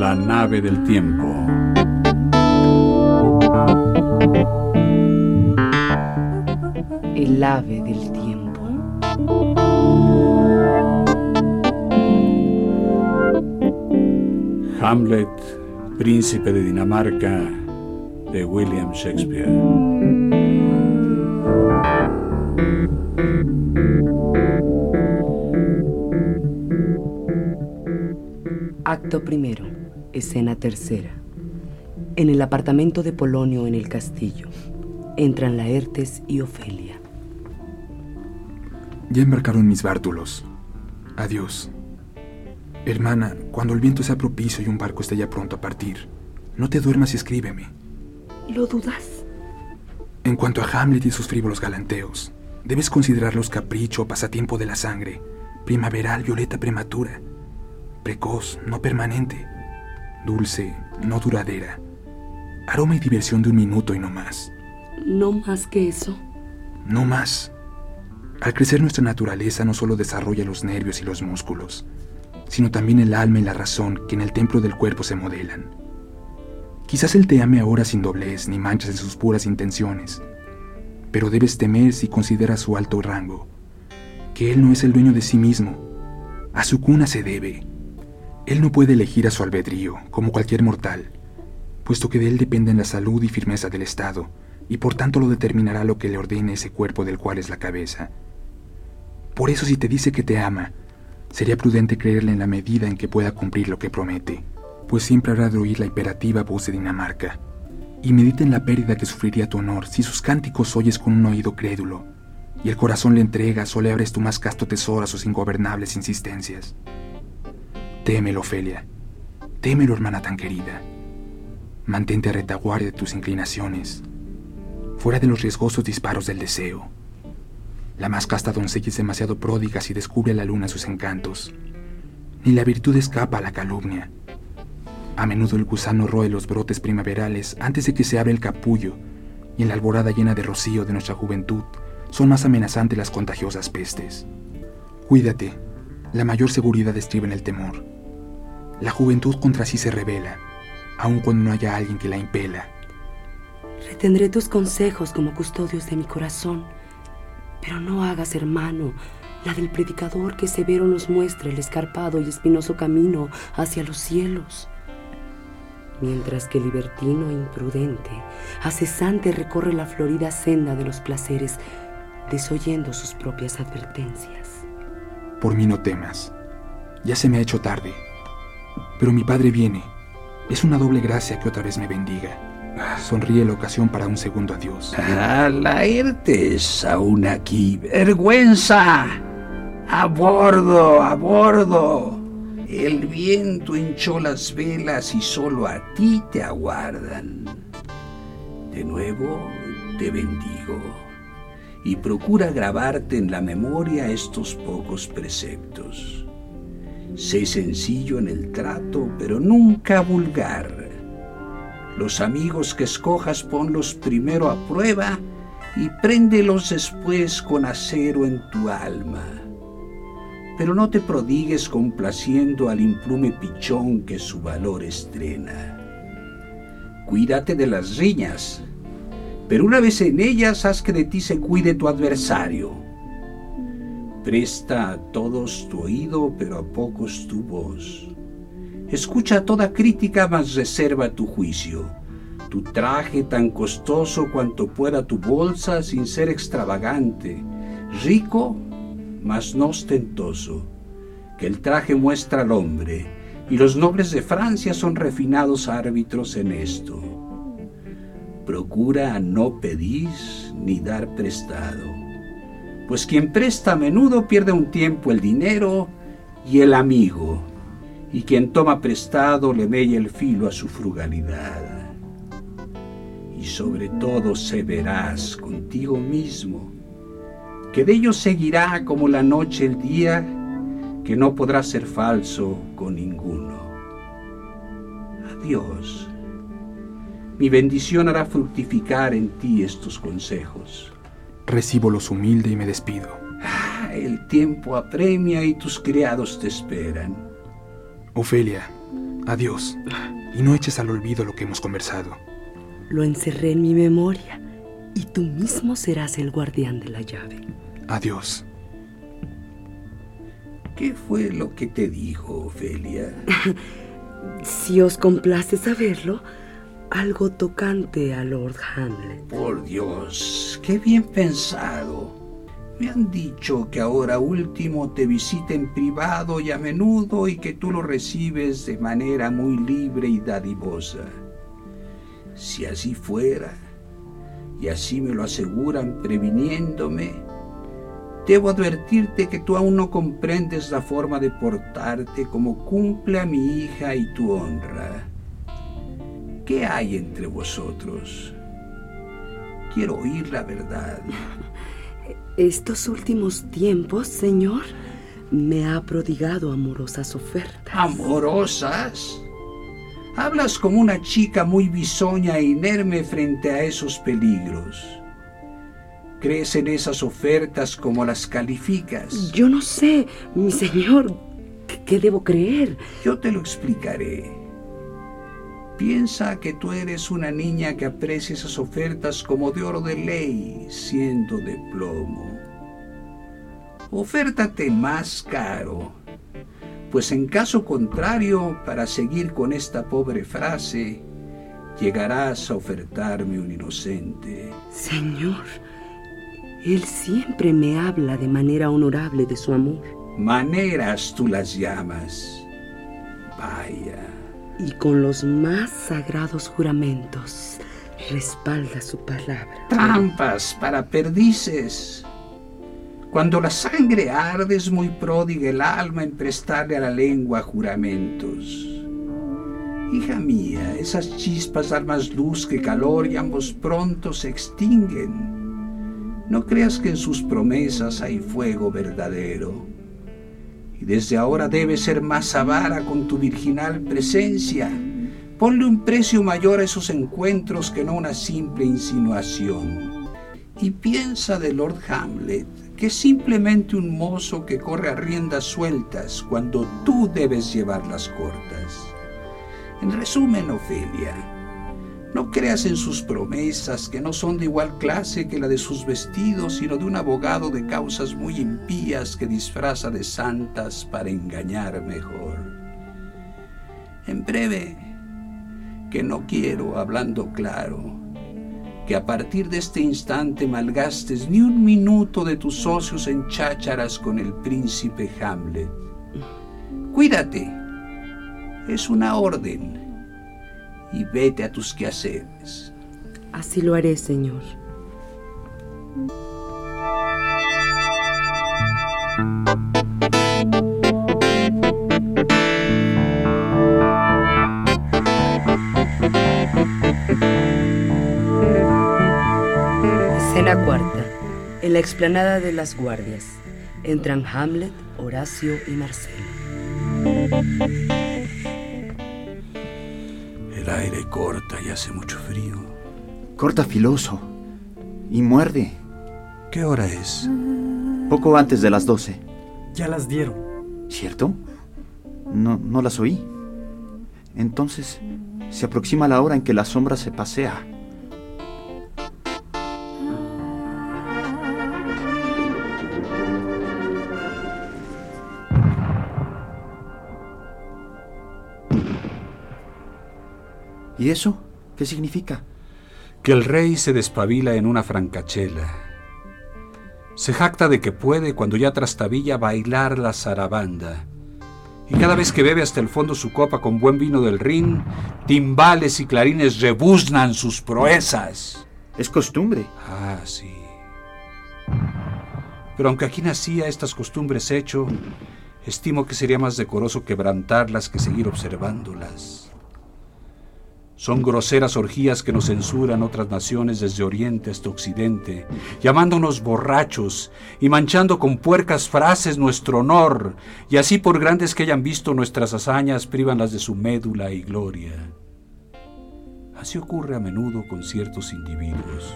La nave del tiempo. El ave del tiempo. Hamlet, príncipe de Dinamarca, de William Shakespeare. Acto primero, escena tercera. En el apartamento de Polonio en el castillo, entran Laertes y Ofelia. Ya embarcaron mis bártulos. Adiós. Hermana, cuando el viento sea propicio y un barco esté ya pronto a partir, no te duermas y escríbeme. ¿Lo dudas? En cuanto a Hamlet y sus frívolos galanteos, debes considerarlos capricho o pasatiempo de la sangre, primaveral violeta prematura, precoz, no permanente, dulce, no duradera, aroma y diversión de un minuto y no más. ¿No más que eso? No más. Al crecer nuestra naturaleza no solo desarrolla los nervios y los músculos, sino también el alma y la razón que en el templo del cuerpo se modelan. Quizás él te ame ahora sin doblez ni manchas en sus puras intenciones, pero debes temer si consideras su alto rango, que él no es el dueño de sí mismo, a su cuna se debe. Él no puede elegir a su albedrío, como cualquier mortal, puesto que de él dependen la salud y firmeza del Estado, y por tanto lo determinará lo que le ordene ese cuerpo del cual es la cabeza. Por eso si te dice que te ama, sería prudente creerle en la medida en que pueda cumplir lo que promete, pues siempre habrá de oír la imperativa voz de Dinamarca, y medita en la pérdida que sufriría tu honor si sus cánticos oyes con un oído crédulo, y el corazón le entregas o le abres tu más casto tesoro a sus ingobernables insistencias. Témelo, Ofelia, témelo, hermana tan querida. Mantente a retaguardia de tus inclinaciones, fuera de los riesgosos disparos del deseo. La más casta doncella es demasiado pródiga si descubre a la luna sus encantos. Ni la virtud escapa a la calumnia. A menudo el gusano roe los brotes primaverales antes de que se abra el capullo, y en la alborada llena de rocío de nuestra juventud son más amenazantes las contagiosas pestes. Cuídate, la mayor seguridad estriba en el temor. La juventud contra sí se revela, aun cuando no haya alguien que la impela. Retendré tus consejos como custodios de mi corazón, pero no hagas, hermano, la del predicador que severo nos muestra el escarpado y espinoso camino hacia los cielos. Mientras que libertino e imprudente, a cesante recorre la florida senda de los placeres, desoyendo sus propias advertencias. Por mí no temas. Ya se me ha hecho tarde. Pero mi padre viene. Es una doble gracia que otra vez me bendiga. Sonríe la ocasión para un segundo adiós. ¡Ah! Aún aquí. ¡Vergüenza! ¡A bordo! ¡A bordo! El viento hinchó las velas y solo a ti te aguardan. De nuevo te bendigo y procura grabarte en la memoria estos pocos preceptos. Sé sencillo en el trato, pero nunca vulgar. Los amigos que escojas ponlos primero a prueba y préndelos después con acero en tu alma. Pero no te prodigues complaciendo al implume pichón que su valor estrena. Cuídate de las riñas, pero una vez en ellas haz que de ti se cuide tu adversario. Presta a todos tu oído, pero a pocos tu voz. Escucha toda crítica, mas reserva tu juicio. Tu traje tan costoso cuanto pueda tu bolsa sin ser extravagante. Rico, mas no ostentoso. Que el traje muestra al hombre, y los nobles de Francia son refinados árbitros en esto. Procura no pedir ni dar prestado, pues quien presta a menudo pierde un tiempo el dinero y el amigo, y quien toma prestado le mella el filo a su frugalidad. Y sobre todo se verás contigo mismo, que de ello seguirá como la noche el día, que no podrá ser falso con ninguno. Adiós. Mi bendición hará fructificar en ti estos consejos. Recibo los humilde y me despido. Ah, el tiempo apremia y tus criados te esperan. Ofelia, adiós. Y no eches al olvido lo que hemos conversado. Lo encerré en mi memoria y tú mismo serás el guardián de la llave. Adiós. ¿Qué fue lo que te dijo, Ofelia? si os complace saberlo, algo tocante a Lord Hamlet. Por Dios, qué bien pensado. Me han dicho que ahora último te visita en privado y a menudo y que tú lo recibes de manera muy libre y dadivosa. Si así fuera, y así me lo aseguran previniéndome, debo advertirte que tú aún no comprendes la forma de portarte como cumple a mi hija y tu honra. ¿Qué hay entre vosotros? Quiero oír la verdad. Estos últimos tiempos, Señor, me ha prodigado amorosas ofertas. ¿Amorosas? Hablas como una chica muy bisoña e inerme frente a esos peligros. ¿Crees en esas ofertas como las calificas? Yo no sé, mi señor, ¿qué debo creer? Yo te lo explicaré. Piensa que tú eres una niña que aprecia esas ofertas como de oro de ley, siendo de plomo. Ofértate más caro, pues en caso contrario, para seguir con esta pobre frase, llegarás a ofertarme un inocente. Señor, él siempre me habla de manera honorable de su amor. Maneras tú las llamas. Vaya y con los más sagrados juramentos respalda su palabra. Trampas para perdices. Cuando la sangre arde es muy pródiga el alma en prestarle a la lengua juramentos. Hija mía, esas chispas dan más luz que calor y ambos pronto se extinguen. No creas que en sus promesas hay fuego verdadero y desde ahora debes ser más avara con tu virginal presencia. Ponle un precio mayor a esos encuentros que no una simple insinuación. Y piensa de Lord Hamlet, que es simplemente un mozo que corre a riendas sueltas cuando tú debes llevarlas cortas. En resumen, Ofelia, no creas en sus promesas, que no son de igual clase que la de sus vestidos, sino de un abogado de causas muy impías que disfraza de santas para engañar mejor. En breve, que no quiero, hablando claro, que a partir de este instante malgastes ni un minuto de tus socios en chácharas con el príncipe Hamlet. Cuídate, es una orden y vete a tus quehaceres. Así lo haré, Señor. Escena cuarta. En la explanada de las guardias. Entran Hamlet, Horacio y Marcelo. El aire corta y hace mucho frío. Corta filoso. Y muerde. ¿Qué hora es? Poco antes de las doce. Ya las dieron. ¿Cierto? No, no las oí. Entonces, se aproxima la hora en que la sombra se pasea. ¿Y eso? ¿Qué significa? Que el rey se despabila en una francachela. Se jacta de que puede, cuando ya trastabilla, bailar la zarabanda. Y cada vez que bebe hasta el fondo su copa con buen vino del Rin, timbales y clarines rebuznan sus proezas. Es costumbre. Ah, sí. Pero aunque aquí nacía estas costumbres hecho, estimo que sería más decoroso quebrantarlas que seguir observándolas. Son groseras orgías que nos censuran otras naciones desde Oriente hasta Occidente, llamándonos borrachos y manchando con puercas frases nuestro honor, y así por grandes que hayan visto nuestras hazañas, prívanlas de su médula y gloria. Así ocurre a menudo con ciertos individuos.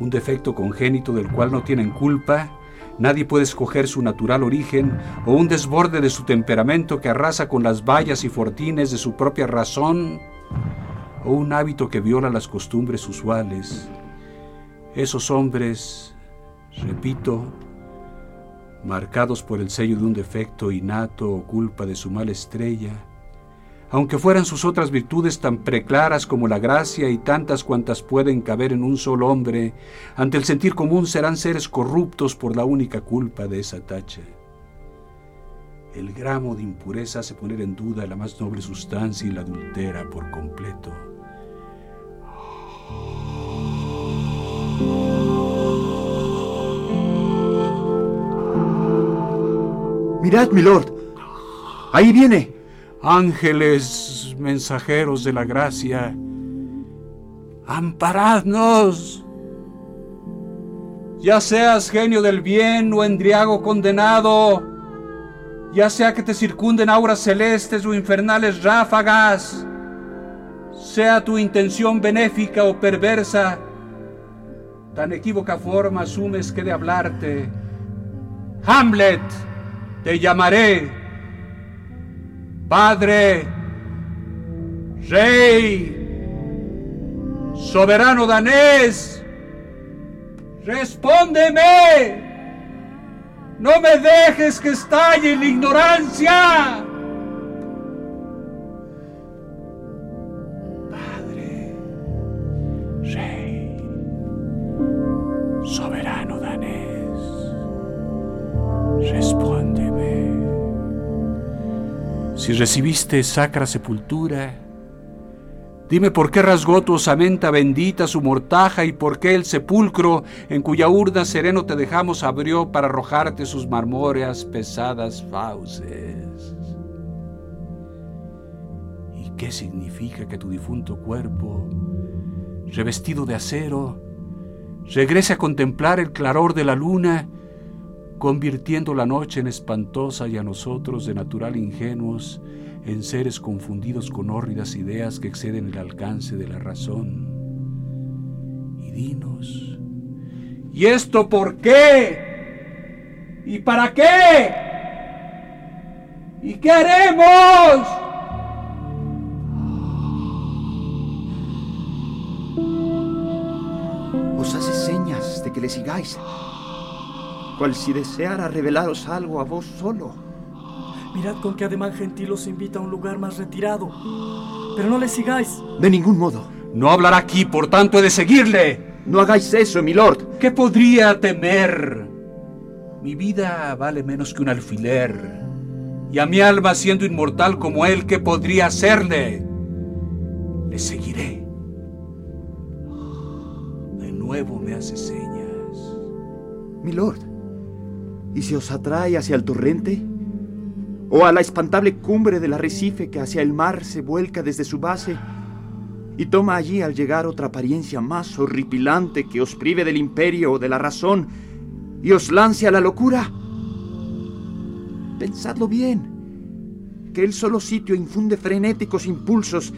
Un defecto congénito del cual no tienen culpa Nadie puede escoger su natural origen o un desborde de su temperamento que arrasa con las vallas y fortines de su propia razón o un hábito que viola las costumbres usuales. Esos hombres, repito, marcados por el sello de un defecto innato o culpa de su mala estrella, aunque fueran sus otras virtudes tan preclaras como la gracia y tantas cuantas pueden caber en un solo hombre, ante el sentir común serán seres corruptos por la única culpa de esa tacha. El gramo de impureza hace poner en duda la más noble sustancia y la adultera por completo. Mirad, milord. Ahí viene ángeles mensajeros de la gracia, amparadnos. Ya seas genio del bien o endriago condenado, ya sea que te circunden auras celestes o infernales ráfagas, sea tu intención benéfica o perversa, tan equívoca forma asumes que de hablarte. Hamlet, te llamaré Padre, Rey, soberano danés, respóndeme. No me dejes que estalle la ignorancia. Si recibiste sacra sepultura, dime por qué rasgó tu osamenta bendita su mortaja y por qué el sepulcro en cuya urna sereno te dejamos abrió para arrojarte sus marmóreas pesadas fauces. ¿Y qué significa que tu difunto cuerpo, revestido de acero, regrese a contemplar el claror de la luna convirtiendo la noche en espantosa y a nosotros de natural ingenuos en seres confundidos con hórridas ideas que exceden el alcance de la razón. Y dinos, ¿y esto por qué? ¿Y para qué? ¿Y qué haremos? Os hace señas de que le sigáis cual si deseara revelaros algo a vos solo. Mirad con qué ademán gentil os invita a un lugar más retirado. Pero no le sigáis. De ningún modo. No hablará aquí, por tanto he de seguirle. No hagáis eso, mi lord. ¿Qué podría temer? Mi vida vale menos que un alfiler. Y a mi alma, siendo inmortal como él, ¿qué podría hacerle? Le seguiré. De nuevo me hace señas. Mi lord, ¿Y si os atrae hacia el torrente? ¿O a la espantable cumbre del arrecife que hacia el mar se vuelca desde su base y toma allí al llegar otra apariencia más horripilante que os prive del imperio o de la razón y os lance a la locura? Pensadlo bien, que el solo sitio infunde frenéticos impulsos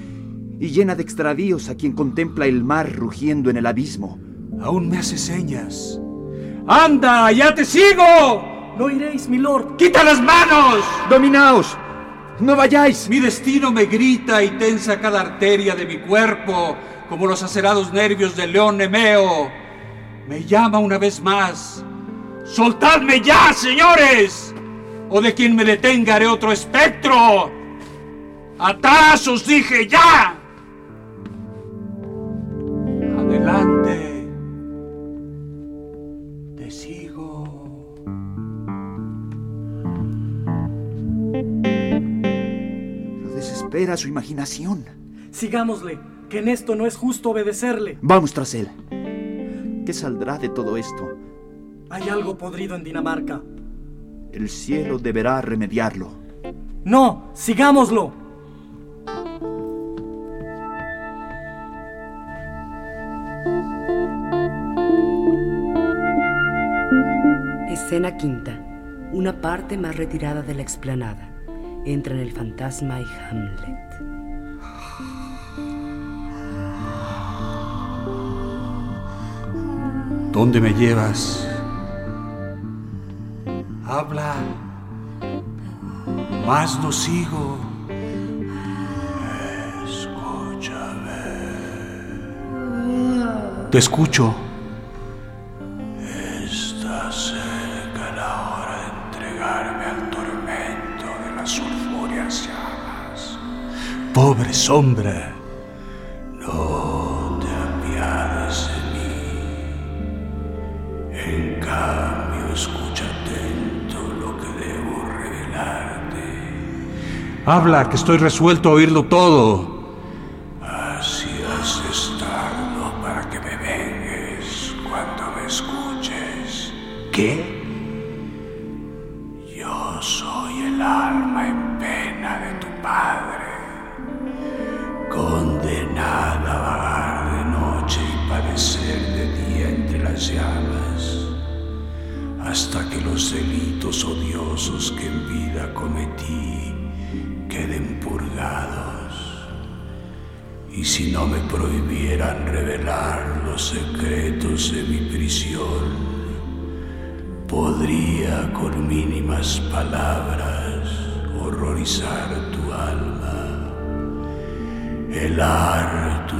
y llena de extravíos a quien contempla el mar rugiendo en el abismo. Aún me hace señas. ¡Anda, ya te sigo! No iréis, mi lord. ¡Quita las manos! ¡Dominaos! ¡No vayáis! Mi destino me grita y tensa cada arteria de mi cuerpo, como los acerados nervios del león Nemeo. Me llama una vez más. ¡Soltadme ya, señores! O de quien me detenga haré otro espectro. ¡Atrás os dije ya! Espera su imaginación. Sigámosle, que en esto no es justo obedecerle. Vamos tras él. ¿Qué saldrá de todo esto? Hay algo podrido en Dinamarca. El cielo deberá remediarlo. No, sigámoslo. Escena quinta. Una parte más retirada de la explanada. Entran el fantasma y Hamlet. ¿Dónde me llevas? Habla. Más no sigo. Te escucho. Sombra. No te apiades de mí. En cambio, escucha atento lo que debo revelarte. Habla, que estoy resuelto a oírlo todo.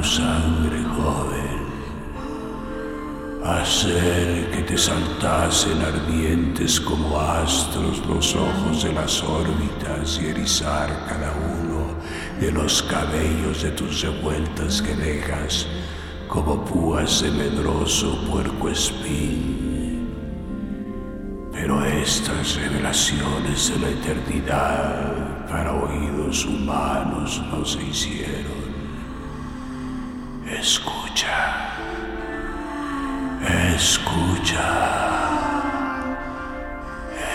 Sangre joven, hacer que te saltasen ardientes como astros los ojos de las órbitas y erizar cada uno de los cabellos de tus revueltas que dejas como púas de medroso puerco espín. Pero estas revelaciones de la eternidad para oídos humanos no se hicieron. Escucha, escucha,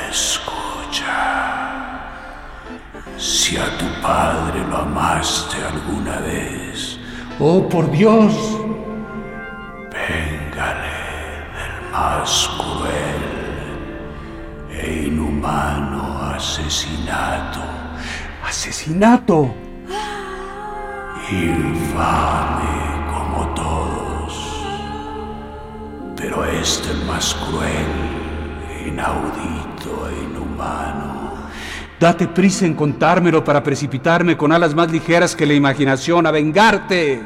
escucha. Si a tu padre lo amaste alguna vez, oh por Dios, véngale del más cruel e inhumano asesinato. ¿Asesinato? Infame todos. Pero este más cruel, inaudito e inhumano. Date prisa en contármelo para precipitarme con alas más ligeras que la imaginación a vengarte.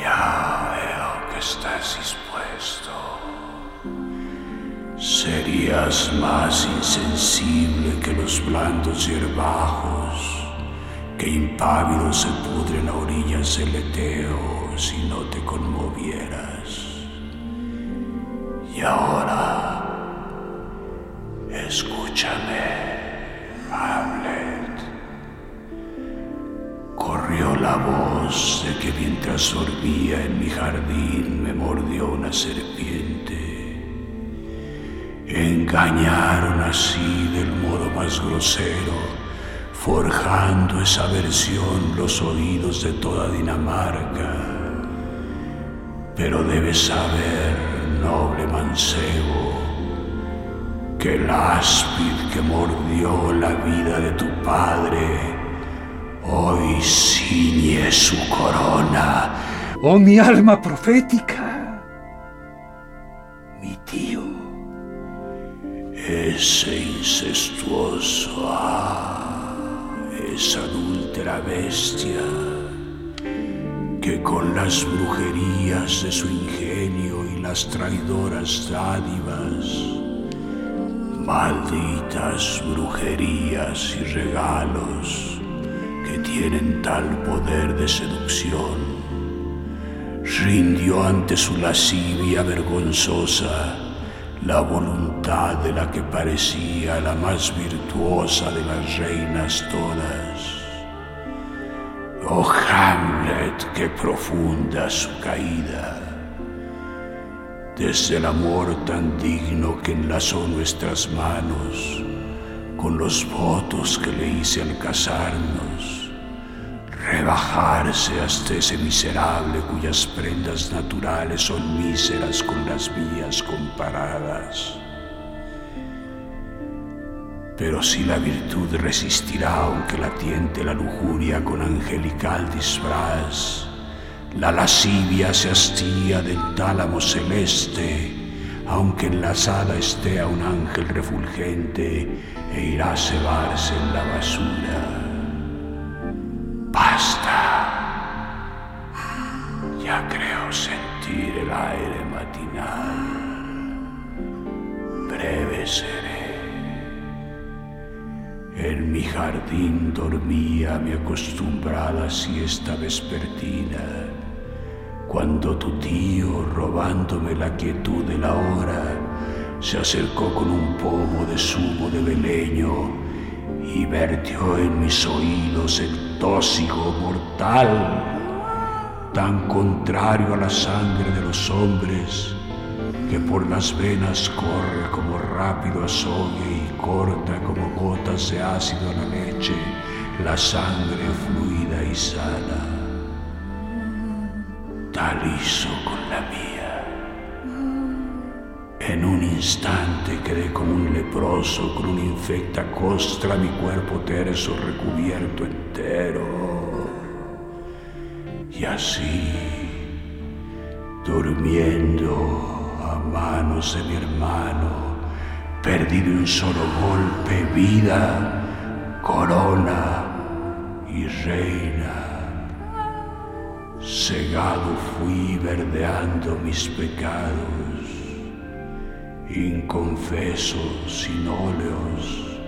Ya veo que estás dispuesto. Serías más insensible que los blandos hierbajos que impávidos se pudren a orillas del Eteo si no te conmovieras. Y ahora, escúchame, Hamlet. Corrió la voz de que mientras sorbía en mi jardín me mordió una serpiente. Engañaron así del modo más grosero, forjando esa versión los oídos de toda Dinamarca. Pero debes saber, noble mancebo, que el áspid que mordió la vida de tu padre hoy ciñe su corona. ¡Oh, mi alma profética! Mi tío, ese incestuoso, ah, esa adúltera bestia que con las brujerías de su ingenio y las traidoras dádivas, malditas brujerías y regalos que tienen tal poder de seducción, rindió ante su lascivia vergonzosa la voluntad de la que parecía la más virtuosa de las reinas todas. Oh Hamlet, qué profunda su caída. desde el amor tan digno que enlazó nuestras manos con los votos que le hice al casarnos, rebajarse hasta ese miserable cuyas prendas naturales son míseras con las mías comparadas. Pero si la virtud resistirá aunque la tiente la lujuria con angelical disfraz, la lascivia se hastía del tálamo celeste, aunque enlazada esté a un ángel refulgente e irá a cebarse en la basura. Jardín dormía mi acostumbrada siesta vespertina cuando tu tío, robándome la quietud de la hora, se acercó con un pomo de zumo de beleño y vertió en mis oídos el tóxico mortal, tan contrario a la sangre de los hombres, que por las venas corre como rápido azogue y corta como gotas de ácido a la leche la sangre fluida y sana tal hizo con la mía. En un instante quedé como un leproso con una infecta costra mi cuerpo terso recubierto entero. Y así, durmiendo a manos de mi hermano, perdí de un solo golpe vida, corona y reina Cegado fui verdeando mis pecados, inconfeso, sin óleos,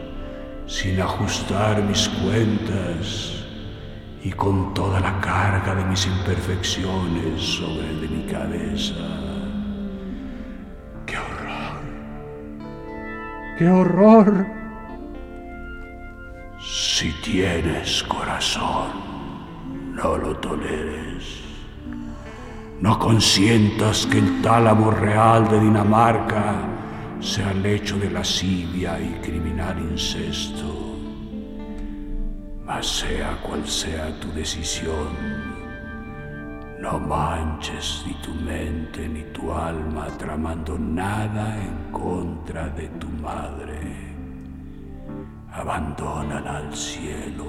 sin ajustar mis cuentas y con toda la carga de mis imperfecciones sobre de mi cabeza. ¡Qué horror! Si tienes corazón, no lo toleres. No consientas que el tálamo real de Dinamarca sea lecho de lascivia y criminal incesto. Mas sea cual sea tu decisión, no manches ni tu mente ni tu alma tramando nada en contra de tu madre. Abandónala al cielo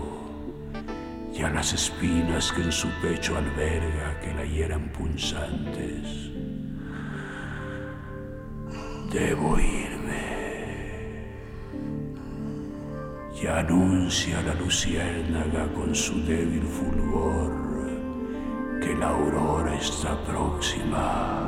y a las espinas que en su pecho alberga que la hieran punzantes. Debo irme. Y anuncia la luciérnaga con su débil fulgor que la aurora está próxima.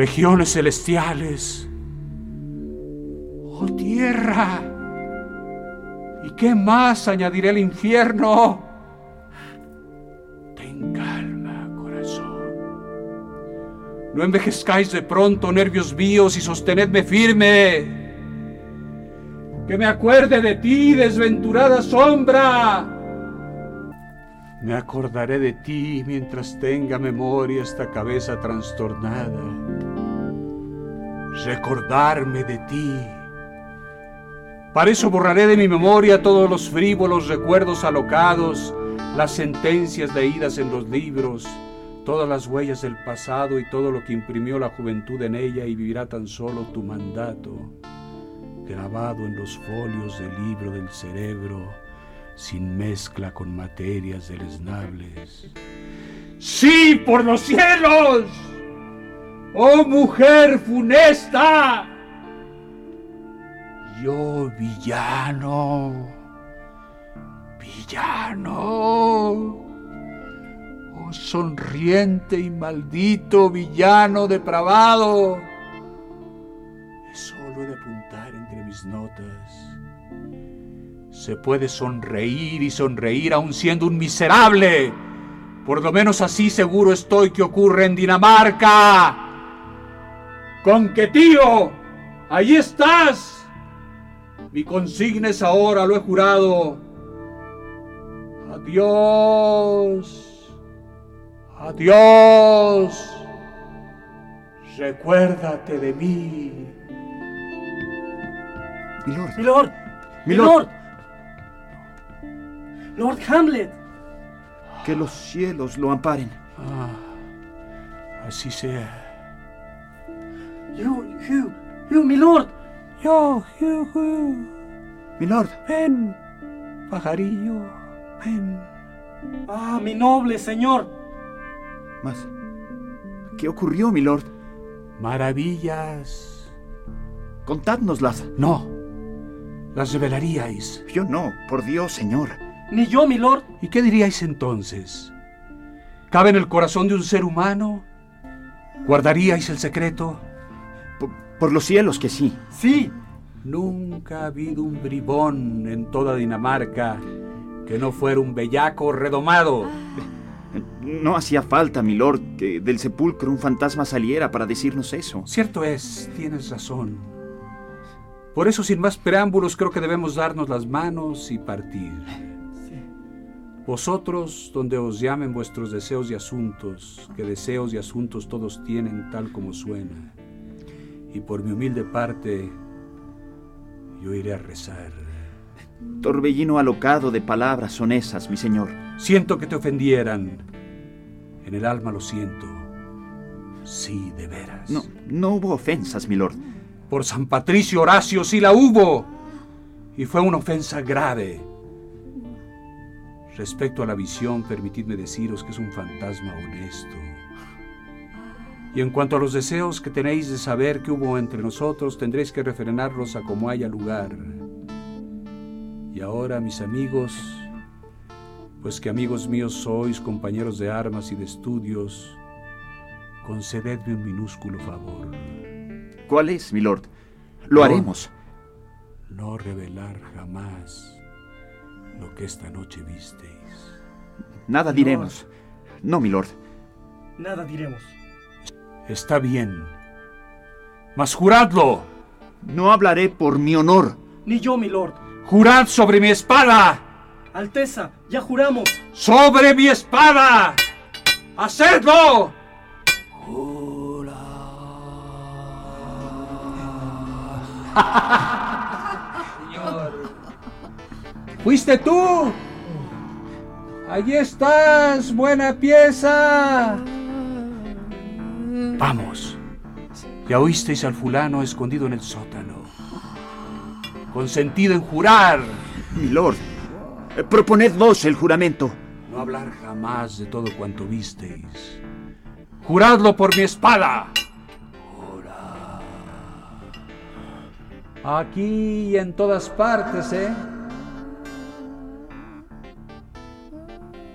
Legiones celestiales. Oh tierra. ¿Y qué más añadiré el infierno? Ten calma, corazón. No envejezcáis de pronto, nervios míos, y sostenedme firme. Que me acuerde de ti, desventurada sombra. Me acordaré de ti mientras tenga memoria esta cabeza trastornada recordarme de ti. Para eso borraré de mi memoria todos los frívolos recuerdos alocados, las sentencias leídas en los libros, todas las huellas del pasado y todo lo que imprimió la juventud en ella y vivirá tan solo tu mandato, grabado en los folios del libro del cerebro, sin mezcla con materias deleznables. ¡Sí, por los cielos! ¡Oh mujer funesta! Yo villano, villano, oh sonriente y maldito villano depravado. Solo de apuntar entre mis notas. Se puede sonreír y sonreír aun siendo un miserable Por lo menos así seguro estoy que ocurre en Dinamarca. Con que tío, ahí estás. Mi consigna es ahora, lo he jurado. Adiós. Adiós. Recuérdate de mí. Milord. Milord. Milord. Lord Hamlet. Que los cielos lo amparen. Ah, así sea. Hugh, Hugh, Hugh, Milord. Yo, Hugh, Hugh. Milord. Ven, pajarillo, ven. Ah, mi noble señor. Mas, ¿qué ocurrió, milord? Maravillas. Contádnoslas. No, las revelaríais. Yo no, por Dios, señor. Ni yo, milord. ¿Y qué diríais entonces? ¿Cabe en el corazón de un ser humano? ¿Guardaríais el secreto? Por, los cielos que sí. Sí. Nunca ha habido un bribón en toda Dinamarca que no fuera un bellaco redomado. No hacía falta, milord, que del sepulcro un fantasma saliera para decirnos eso. Cierto es, tienes razón. Por eso, sin más preámbulos, creo que debemos darnos las manos y partir. Vosotros, donde os llamen vuestros deseos y asuntos, que deseos y asuntos todos tienen tal como suena. Y por mi humilde parte, yo iré a rezar. Torbellino alocado de palabras son esas, mi señor. Siento que te ofendieran. En el alma lo siento. Sí, de veras. No, no hubo ofensas, milord. Por San Patricio Horacio sí la hubo. Y fue una ofensa grave. Respecto a la visión, permitidme deciros que es un fantasma honesto. Y en cuanto a los deseos que tenéis de saber qué hubo entre nosotros, tendréis que refrenarlos a como haya lugar. Y ahora, mis amigos, pues que amigos míos sois, compañeros de armas y de estudios, concededme un minúsculo favor. ¿Cuál es, milord? Lo No. haremos. No revelar jamás lo que esta noche visteis. Nada diremos. No, milord. Nada diremos. Está bien. Mas juradlo. No hablaré por mi honor. Ni yo, milord. Jurad sobre mi espada. Alteza, ya juramos. Sobre mi espada. Hacedlo. ¿Fuiste tú? Allí estás, buena pieza. Vamos. Ya oísteis al fulano escondido en el sótano. Consentido en jurar. Milord, eh, proponed vos el juramento. No hablar jamás de todo cuanto visteis. Juradlo por mi espada. Jurad. Aquí y en todas partes, ¿eh?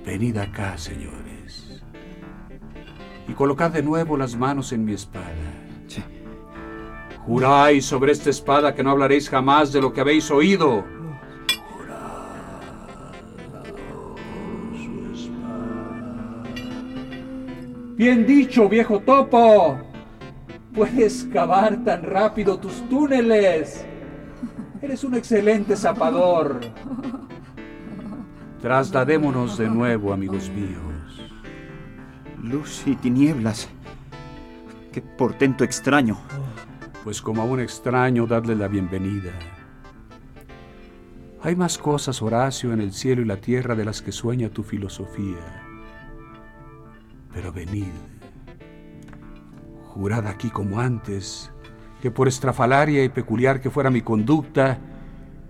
Venid acá, señores. Y colocad de nuevo las manos en mi espada. Sí. Juráis sobre esta espada que no hablaréis jamás de lo que habéis oído. Bien dicho, viejo topo. Puedes cavar tan rápido tus túneles. Eres un excelente zapador. Trasladémonos de nuevo, amigos míos. Luz y tinieblas. Qué portento extraño. Pues como a un extraño, dadle la bienvenida. Hay más cosas, Horacio, en el cielo y la tierra de las que sueña tu filosofía. Pero venid, jurad aquí como antes, que por estrafalaria y peculiar que fuera mi conducta,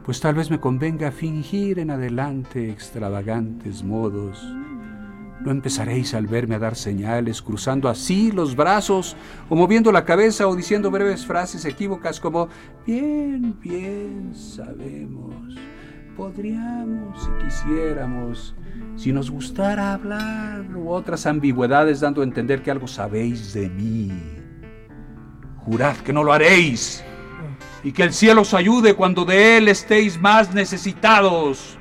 pues tal vez me convenga fingir en adelante extravagantes modos. No empezaréis al verme a dar señales, cruzando así los brazos, o moviendo la cabeza, o diciendo breves frases equívocas como, bien, bien, sabemos, podríamos si quisiéramos, si nos gustara hablar, u otras ambigüedades dando a entender que algo sabéis de mí. Jurad que no lo haréis, y que el cielo os ayude cuando de él estéis más necesitados.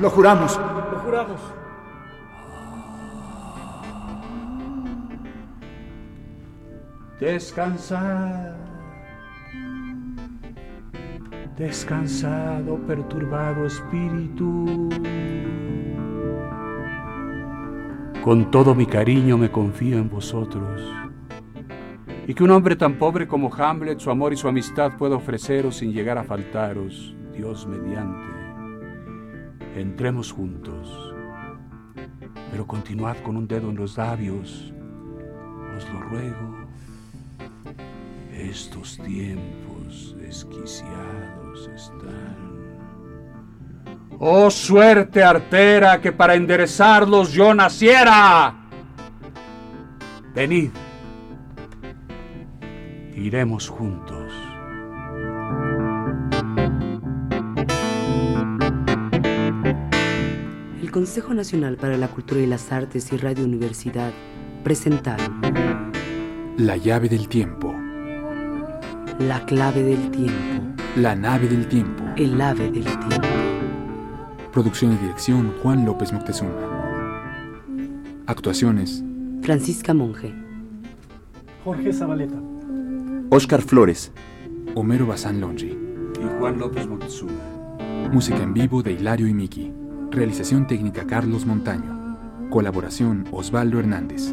Lo juramos. Lo juramos. Descansad. Descansado, perturbado espíritu. Con todo mi cariño me confío en vosotros. Y que un hombre tan pobre como Hamlet, su amor y su amistad pueda ofreceros sin llegar a faltaros, Dios mediante. Entremos juntos. Pero continuad con un dedo en los labios. Os lo ruego. Estos tiempos desquiciados están. ¡Oh suerte artera que para enderezarlos yo naciera! Venid, iremos juntos. Consejo Nacional para la Cultura y las Artes y Radio Universidad presentaron La llave del tiempo. La clave del tiempo. La nave del tiempo. El ave del tiempo. Producción y dirección Juan López Moctezuma. Actuaciones Francisca Monge. Jorge Zabaleta. Oscar Flores. Homero Bazán Longi. Y Juan López Moctezuma. Música en vivo de Hilario y Miki. Realización técnica Carlos Montaño. Colaboración Osvaldo Hernández.